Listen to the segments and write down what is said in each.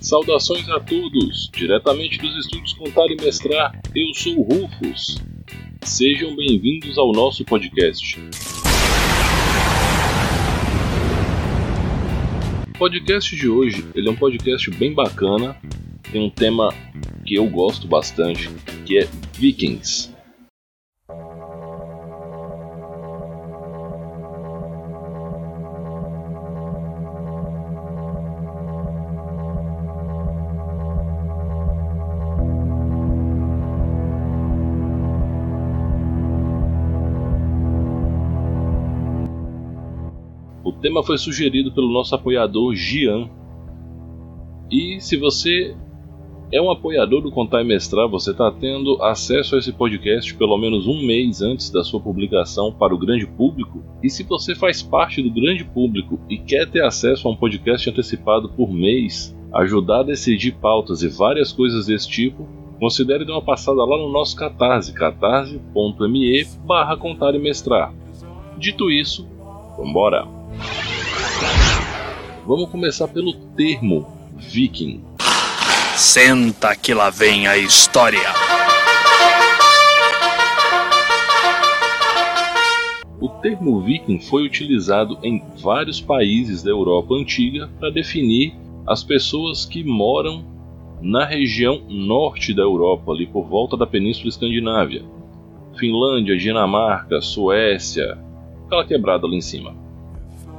Saudações a todos, diretamente dos estúdios Contar e Mestrar, eu sou o Rufus. Sejam bem-vindos ao nosso podcast. O podcast de hoje ele é um podcast bem bacana, tem um tema que eu gosto bastante, que é Vikings. O tema foi sugerido pelo nosso apoiador Gian. E se você é um apoiador do Contar e Mestrar, você está tendo acesso a esse podcast pelo menos um mês antes da sua publicação para o grande público. E se você faz parte do grande público e quer ter acesso a um podcast antecipado por mês, ajudar a decidir pautas e várias coisas desse tipo, considere dar uma passada lá no nosso Catarse, catarse.me barra contar e mestrar. Dito isso, vambora! Vamos começar pelo termo viking. Senta que lá vem a história. O termo viking foi utilizado em vários países da Europa antiga para definir as pessoas que moram na região norte da Europa, ali por volta da Península Escandinávia. Finlândia, Dinamarca, Suécia, aquela quebrada ali em cima.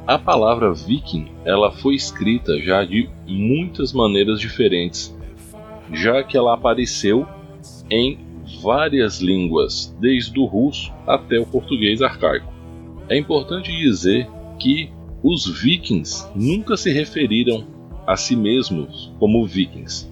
A palavra viking ela foi escrita já de muitas maneiras diferentes, já que ela apareceu em várias línguas, desde o russo até o português arcaico. É importante dizer que os vikings nunca se referiram a si mesmos como vikings.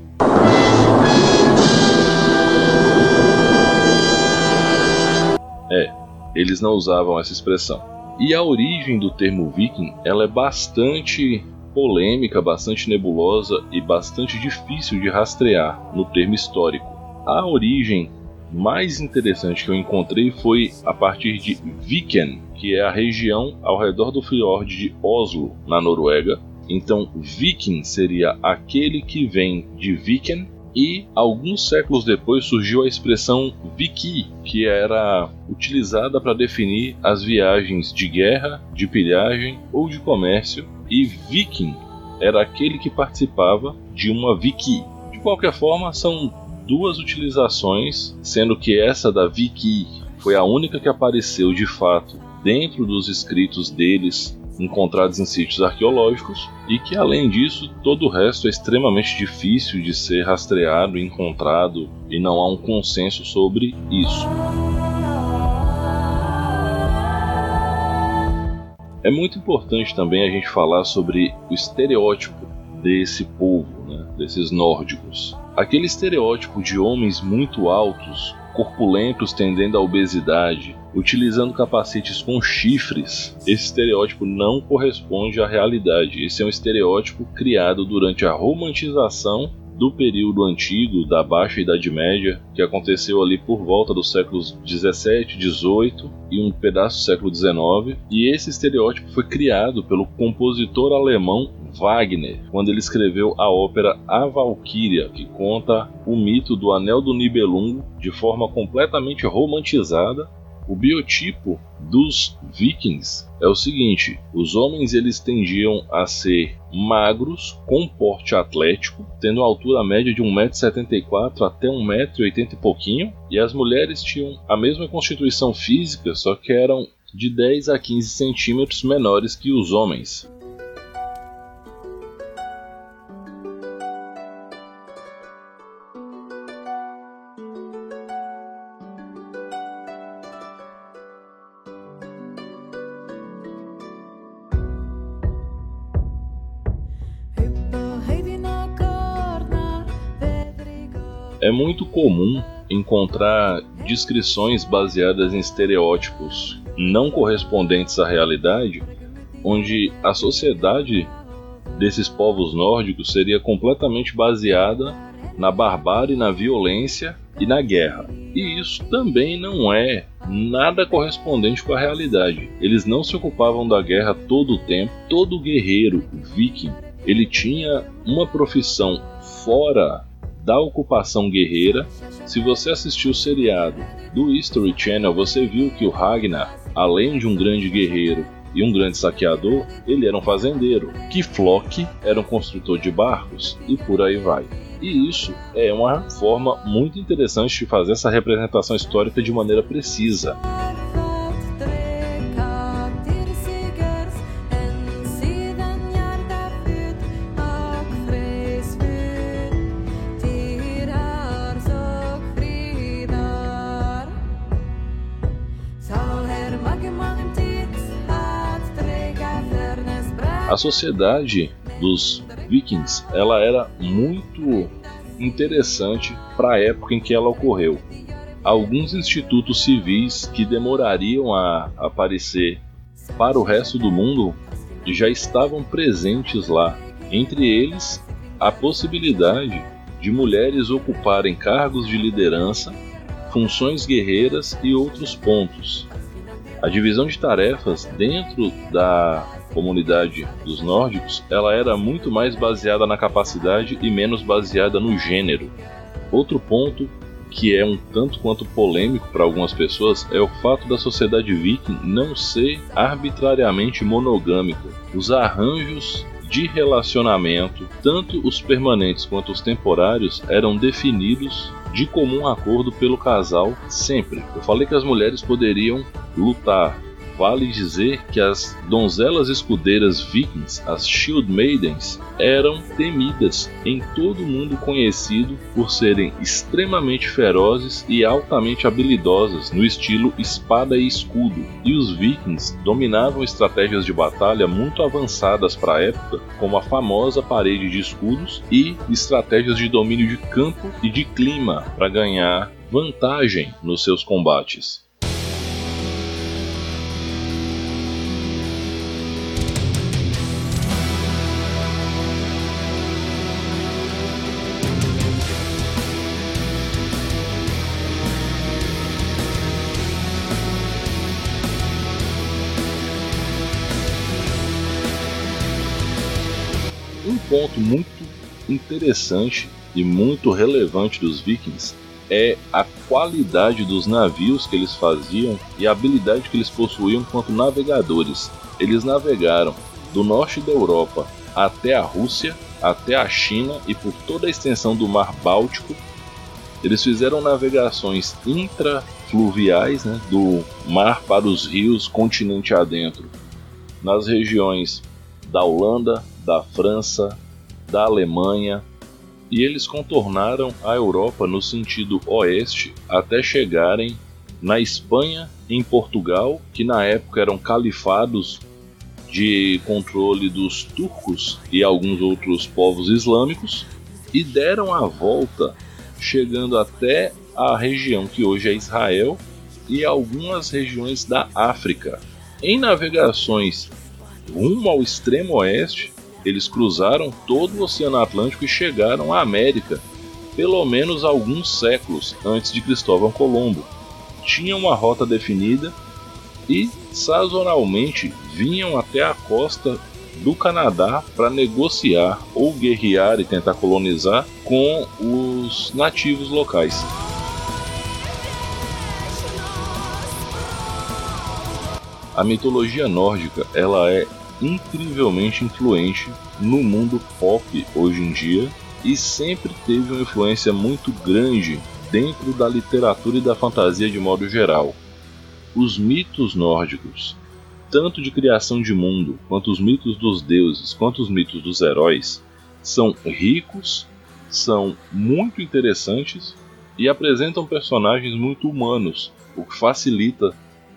É, eles não usavam essa expressão. E a origem do termo viking ela é bastante polêmica, bastante nebulosa e bastante difícil de rastrear no termo histórico. A origem mais interessante que eu encontrei foi a partir de Viken, que é a região ao redor do fiord de Oslo, na Noruega. Então, Viking seria aquele que vem de Viken, e alguns séculos depois surgiu a expressão Viki, que era utilizada para definir as viagens de guerra, de pilhagem ou de comércio, e Viking era aquele que participava de uma Viki. De qualquer forma, são duas utilizações, sendo que essa da Viki foi a única que apareceu de fato dentro dos escritos deles encontrados em sítios arqueológicos e que, além disso, todo o resto é extremamente difícil de ser rastreado encontrado e não há um consenso sobre isso. É muito importante também a gente falar sobre o estereótipo desse povo, né, desses nórdicos. Aquele estereótipo de homens muito altos, corpulentos tendendo à obesidade, utilizando capacetes com chifres, esse estereótipo não corresponde à realidade. Esse é um estereótipo criado durante a romantização do período antigo, da Baixa Idade Média, que aconteceu ali por volta dos séculos 17, 18 e um pedaço do século 19. E esse estereótipo foi criado pelo compositor alemão Wagner, quando ele escreveu a ópera A Valquíria, que conta o mito do Anel do Nibelungo de forma completamente romantizada o biotipo dos vikings é o seguinte: os homens eles tendiam a ser magros, com porte atlético, tendo altura média de 1,74m até 1,80m e pouquinho, e as mulheres tinham a mesma constituição física, só que eram de 10 a 15 centímetros menores que os homens. Muito comum encontrar descrições baseadas em estereótipos não correspondentes à realidade, onde a sociedade desses povos nórdicos seria completamente baseada na barbárie, na violência e na guerra. E isso também não é nada correspondente com a realidade. Eles não se ocupavam da guerra todo o tempo. Todo guerreiro viking, ele tinha uma profissão fora da ocupação guerreira. Se você assistiu o seriado do History Channel, você viu que o Ragnar, além de um grande guerreiro e um grande saqueador, ele era um fazendeiro. Que Flock era um construtor de barcos e por aí vai. E isso é uma forma muito interessante de fazer essa representação histórica de maneira precisa. A sociedade dos vikings ela era muito interessante para a época em que ela ocorreu. Alguns institutos civis que demorariam a aparecer para o resto do mundo já estavam presentes lá. Entre eles, a possibilidade de mulheres ocuparem cargos de liderança, funções guerreiras e outros pontos. A divisão de tarefas dentro da comunidade dos nórdicos, ela era muito mais baseada na capacidade e menos baseada no gênero. Outro ponto que é um tanto quanto polêmico para algumas pessoas é o fato da sociedade viking não ser arbitrariamente monogâmica. Os arranjos de relacionamento, tanto os permanentes quanto os temporários, eram definidos de comum acordo pelo casal sempre. Eu falei que as mulheres poderiam lutar, vale dizer que as donzelas escudeiras vikings, as Shield Maidens, eram temidas em todo o mundo conhecido por serem extremamente ferozes e altamente habilidosas no estilo espada e escudo. E os vikings dominavam estratégias de batalha muito avançadas para a época, como a famosa parede de escudos e estratégias de domínio de campo e de clima para ganhar vantagem nos seus combates. Ponto muito interessante e muito relevante dos vikings é a qualidade dos navios que eles faziam e a habilidade que eles possuíam quanto navegadores. Eles navegaram do norte da Europa até a Rússia, até a China e por toda a extensão do Mar Báltico. Eles fizeram navegações intrafluviais né, do mar para os rios continente adentro, nas regiões da Holanda, da França, da Alemanha, e eles contornaram a Europa no sentido oeste até chegarem na Espanha em Portugal, que na época eram califados de controle dos turcos e alguns outros povos islâmicos, e deram a volta, chegando até a região que hoje é Israel e algumas regiões da África. Em navegações rumo ao extremo oeste, eles cruzaram todo o Oceano Atlântico e chegaram à América, pelo menos alguns séculos antes de Cristóvão Colombo. Tinham uma rota definida e, sazonalmente, vinham até a costa do Canadá para negociar ou guerrear e tentar colonizar com os nativos locais. A mitologia nórdica ela é incrivelmente influente no mundo pop hoje em dia e sempre teve uma influência muito grande dentro da literatura e da fantasia de modo geral. Os mitos nórdicos, tanto de criação de mundo, quanto os mitos dos deuses, quanto os mitos dos heróis, são ricos, são muito interessantes e apresentam personagens muito humanos, o que facilita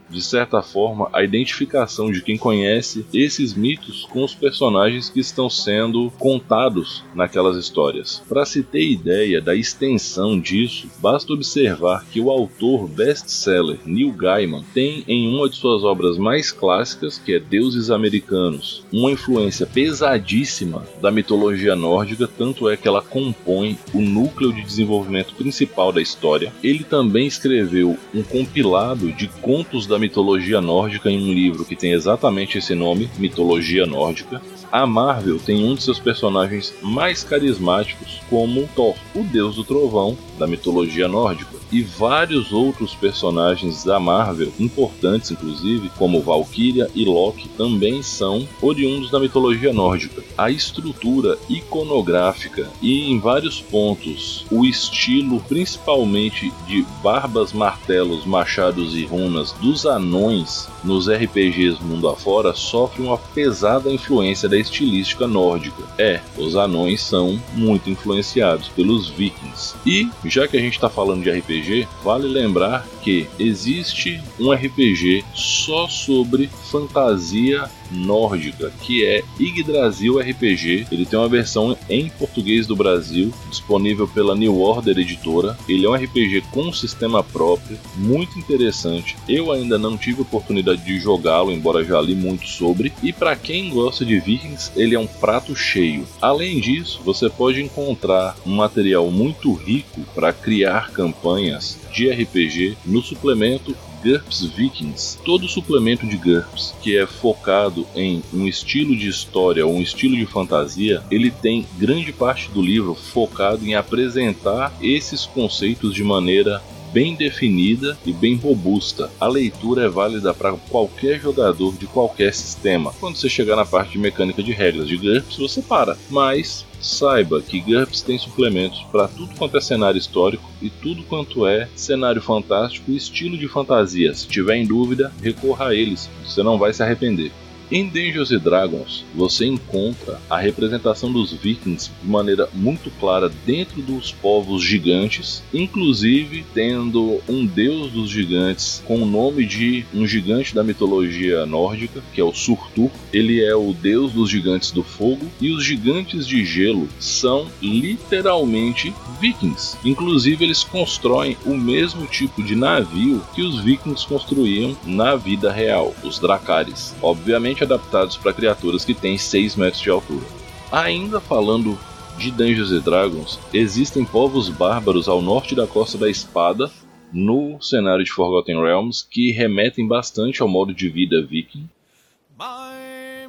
de certa forma, a identificação de quem conhece esses mitos com os personagens que estão sendo contados naquelas histórias. Para se ter ideia da extensão disso, basta observar que o autor best-seller Neil Gaiman tem em uma de suas obras mais clássicas, que é Deuses Americanos, uma influência pesadíssima da mitologia nórdica, tanto é que ela compõe o núcleo de desenvolvimento principal da história. Ele também escreveu um compilado de contos da mitologia nórdica em um livro que tem exatamente esse nome, Mitologia Nórdica. A Marvel tem um de seus personagens mais carismáticos como Thor, o deus do trovão da mitologia nórdica, e vários outros personagens da Marvel, importantes inclusive, como Valkyria e Loki, também são oriundos da mitologia nórdica. A estrutura iconográfica e em vários pontos o estilo, principalmente de barbas, martelos, machados e runas dos anões nos RPGs mundo afora sofre uma pesada influência da estilística nórdica. É, os anões são muito influenciados pelos vikings. E, já que a gente está falando de RPG, vale lembrar que existe um RPG só sobre fantasia nórdica, que é Yggdrasil RPG. Ele tem uma versão em português do Brasil, disponível pela New Order Editora. Ele é um RPG com sistema próprio, muito interessante. Eu ainda não tive oportunidade de jogá-lo, embora já li muito sobre. E para quem gosta de Vikings, ele é um prato cheio. Além disso, você pode encontrar um material muito rico para criar campanhas de RPG no suplemento GURPS Vikings, todo suplemento de GURPS que é focado em um estilo de história ou um estilo de fantasia, ele tem grande parte do livro focado em apresentar esses conceitos de maneira bem definida e bem robusta. A leitura é válida para qualquer jogador de qualquer sistema. Quando você chegar na parte de mecânica de regras de GURPS, você para. Mas Saiba que GURPS tem suplementos para tudo quanto é cenário histórico e tudo quanto é cenário fantástico e estilo de fantasia. Se tiver em dúvida, recorra a eles, você não vai se arrepender. Em Dungeons Dragons, você encontra a representação dos vikings de maneira muito clara dentro dos povos gigantes, inclusive tendo um deus dos gigantes com o nome de um gigante da mitologia nórdica, que é o Surtur. Ele é o deus dos gigantes do fogo e os gigantes de gelo são literalmente vikings. Inclusive, eles constroem o mesmo tipo de navio que os vikings construíam na vida real, os dracares. Obviamente adaptados para criaturas que têm 6 metros de altura. Ainda falando de Dungeons Dragons, existem povos bárbaros ao norte da Costa da Espada, no cenário de Forgotten Realms, que remetem bastante ao modo de vida viking.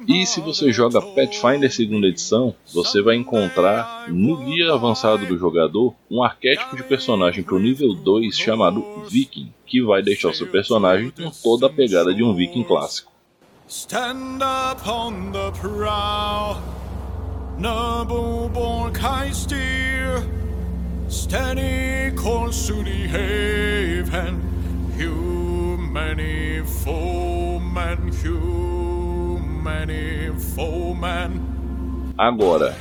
E se você joga Pathfinder segunda edição, você vai encontrar no guia avançado do jogador um arquétipo de personagem para o nível 2 chamado Viking, que vai deixar o seu personagem com toda a pegada de um Viking clássico. Stand upon the prow, noble born kind steer, steady course to the haven, humany foeman, humany foeman. Agora,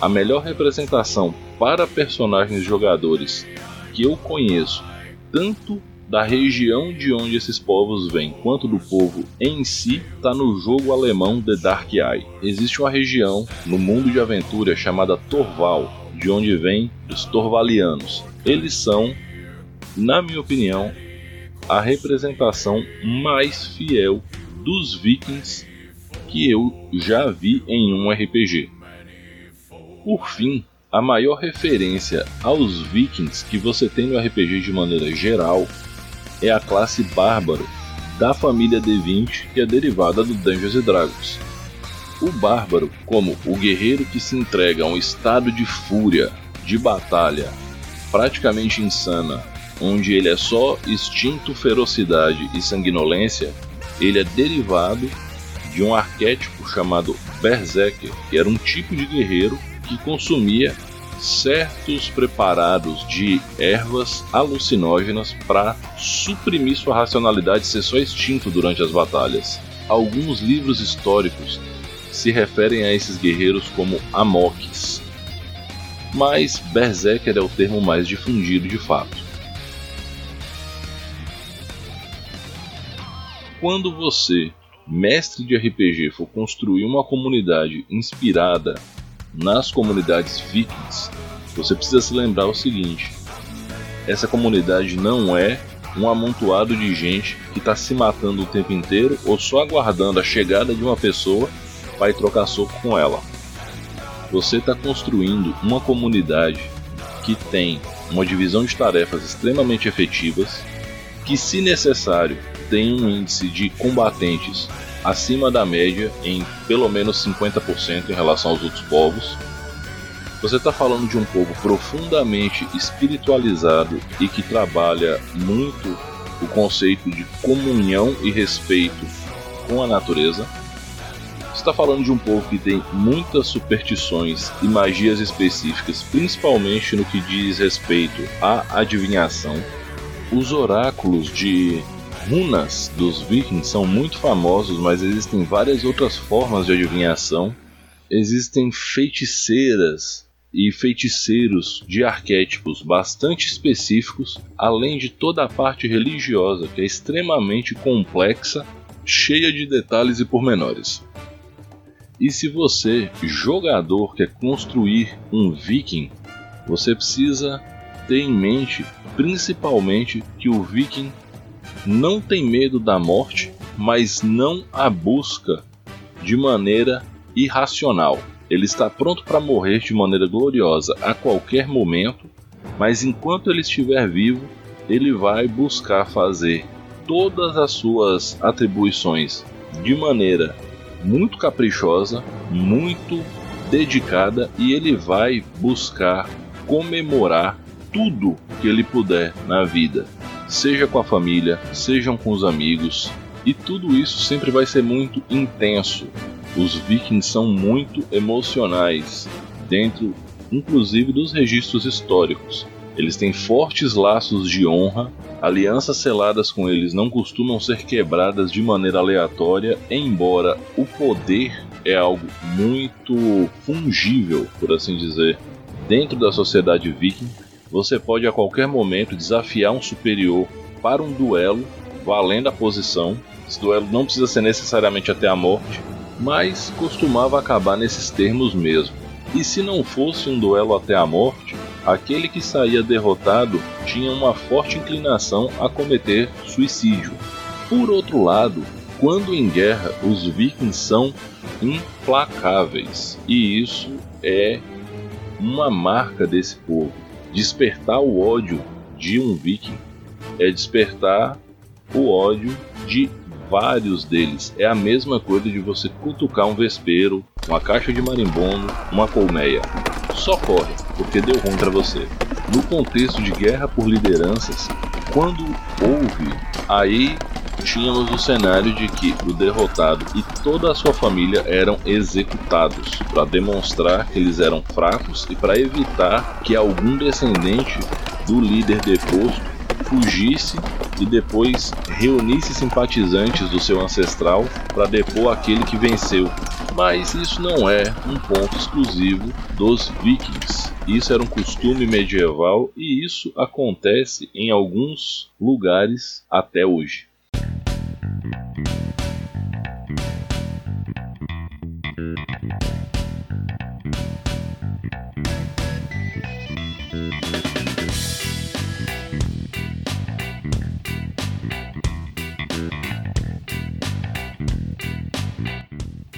a melhor representação para personagens jogadores que eu conheço, tanto da região de onde esses povos vêm, quanto do povo em si, está no jogo alemão The Dark Eye. Existe uma região no mundo de aventura chamada Torval, de onde vêm os Torvalianos. Eles são, na minha opinião, a representação mais fiel dos vikings que eu já vi em um RPG. Por fim, a maior referência aos vikings que você tem no RPG de maneira geral é a classe Bárbaro da família D20 que é derivada do Dungeons Dragons. O Bárbaro, como o guerreiro que se entrega a um estado de fúria, de batalha, praticamente insana, onde ele é só instinto, ferocidade e sanguinolência, ele é derivado de um arquétipo chamado Berserker, que era um tipo de guerreiro que consumia certos preparados de ervas alucinógenas para suprimir sua racionalidade e ser só extinto durante as batalhas. Alguns livros históricos se referem a esses guerreiros como Amokis, mas Berserker é o termo mais difundido de fato. quando você, mestre de RPG, for construir uma comunidade inspirada nas comunidades vikings, você precisa se lembrar o seguinte: essa comunidade não é um amontoado de gente que está se matando o tempo inteiro ou só aguardando a chegada de uma pessoa para trocar soco com ela. Você está construindo uma comunidade que tem uma divisão de tarefas extremamente efetivas, que, se necessário, tem um índice de combatentes acima da média em pelo menos 50% em relação aos outros povos. Você está falando de um povo profundamente espiritualizado e que trabalha muito o conceito de comunhão e respeito com a natureza está falando de um povo que tem muitas superstições e magias específicas, principalmente no que diz respeito à adivinhação. Os oráculos de runas dos vikings são muito famosos, mas existem várias outras formas de adivinhação. Existem feiticeiras e feiticeiros de arquétipos bastante específicos, além de toda a parte religiosa que é extremamente complexa, cheia de detalhes e pormenores. E se você, jogador, quer construir um viking, você precisa ter em mente principalmente que o viking não tem medo da morte, mas não a busca de maneira irracional. Ele está pronto para morrer de maneira gloriosa a qualquer momento, mas enquanto ele estiver vivo, ele vai buscar fazer todas as suas atribuições de maneira muito caprichosa, muito dedicada e ele vai buscar comemorar tudo que ele puder na vida, seja com a família, sejam com os amigos, e tudo isso sempre vai ser muito intenso. Os vikings são muito emocionais, dentro inclusive dos registros históricos. Eles têm fortes laços de honra, alianças seladas com eles não costumam ser quebradas de maneira aleatória, embora o poder é algo muito fungível, por assim dizer, dentro da sociedade viking. Você pode a qualquer momento desafiar um superior para um duelo, valendo a posição. Esse duelo não precisa ser necessariamente até a morte, mas costumava acabar nesses termos mesmo. E se não fosse um duelo até a morte, aquele que saía derrotado tinha uma forte inclinação a cometer suicídio. Por outro lado, quando em guerra, os vikings são implacáveis, e isso é uma marca desse povo. Despertar o ódio de um viking é despertar o ódio de vários deles. É a mesma coisa de você cutucar um vespeiro, uma caixa de marimbondo, uma colmeia. Só corre, porque deu ruim para você. No contexto de guerra por lideranças, quando houve, aí tínhamos o cenário de que o derrotado e toda a sua família eram executados para demonstrar que eles eram fracos e para evitar que algum descendente do líder deposto fugisse e depois reunisse simpatizantes do seu ancestral para depor aquele que venceu. Mas isso não é um ponto exclusivo dos vikings. Isso era um costume medieval e isso acontece em alguns lugares até hoje.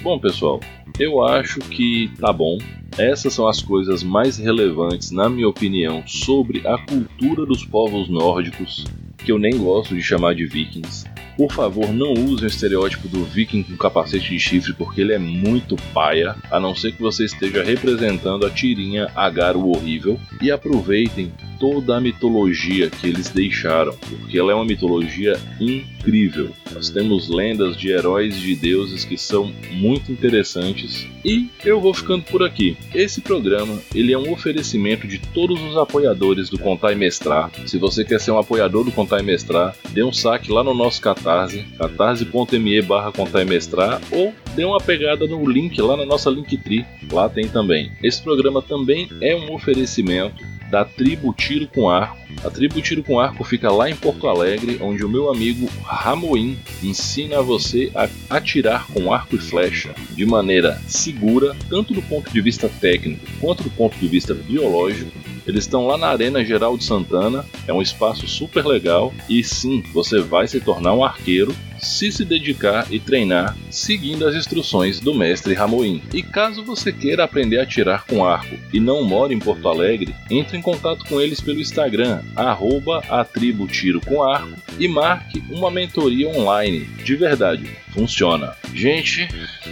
Bom, pessoal, eu acho que tá bom. Essas são as coisas mais relevantes, na minha opinião, sobre a cultura dos povos nórdicos, que eu nem gosto de chamar de vikings. Por favor, não use o estereótipo do viking com capacete de chifre, porque ele é muito paia, a não ser que você esteja representando a tirinha Agar o Horrível. E aproveitem toda a mitologia que eles deixaram, porque ela é uma mitologia incrível. Nós temos lendas de heróis e de deuses que são muito interessantes e eu vou ficando por aqui. Esse programa ele é um oferecimento de todos os apoiadores do Contar e Mestrar. Se você quer ser um apoiador do Contar e Mestrar, dê um saque lá no nosso Catarse, catarse.me barra Contar e Mestrar ou dê uma pegada no link lá na nossa Linktree, lá tem também. Esse programa também é um oferecimento da tribo Tiro com Arco. A tribo Tiro com Arco fica lá em Porto Alegre, onde o meu amigo Ramoim ensina você a atirar com arco e flecha de maneira segura, tanto do ponto de vista técnico quanto do ponto de vista biológico. Eles estão lá na Arena Geral de Santana, é um espaço super legal e sim, você vai se tornar um arqueiro se se dedicar e treinar seguindo as instruções do mestre Ramoim. E caso você queira aprender a atirar com arco e não mora em Porto Alegre, entre em contato com eles pelo Instagram, arroba e marque uma mentoria online. De verdade, funciona. Gente,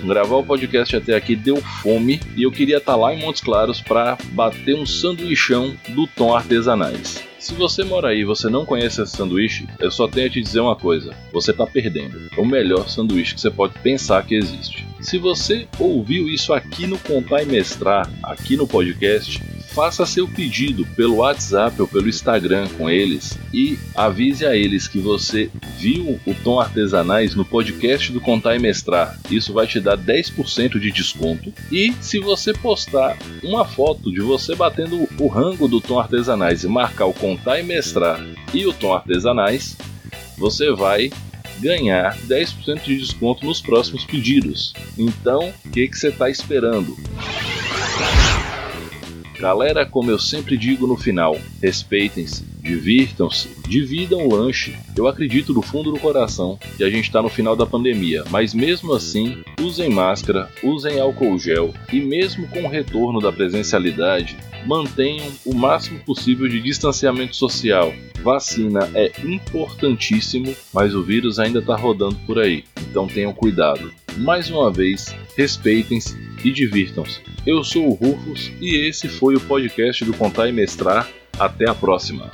gravar o podcast até aqui deu fome e eu queria estar tá lá em Montes Claros para bater um sanduichão do Tom Artesanais. Se você mora aí e você não conhece esse sanduíche, eu só tenho a te dizer uma coisa: você está perdendo. É o melhor sanduíche que você pode pensar que existe. Se você ouviu isso aqui no Contar e Mestrar, aqui no podcast, faça seu pedido pelo WhatsApp ou pelo Instagram com eles e avise a eles que você viu o Tom Artesanais no podcast do Contar e Mestrar. Isso vai te dar 10% de desconto. E se você postar uma foto de você batendo o rango do Tom Artesanais e marcar o Contar e Mestrar e o Tom Artesanais, você vai ganhar 10% de desconto nos próximos pedidos. Então, o que, você está esperando? Galera, como eu sempre digo no final, respeitem-se, divirtam-se, dividam o lanche. Eu acredito do fundo do coração que a gente está no final da pandemia, mas mesmo assim, usem máscara, usem álcool gel e mesmo com o retorno da presencialidade, mantenham o máximo possível de distanciamento social. Vacina é importantíssimo, mas o vírus ainda está rodando por aí, então tenham cuidado. Mais uma vez, respeitem-se e divirtam-se. Eu sou o Rufus e esse foi o podcast do Contar e Mestrar. Até a próxima!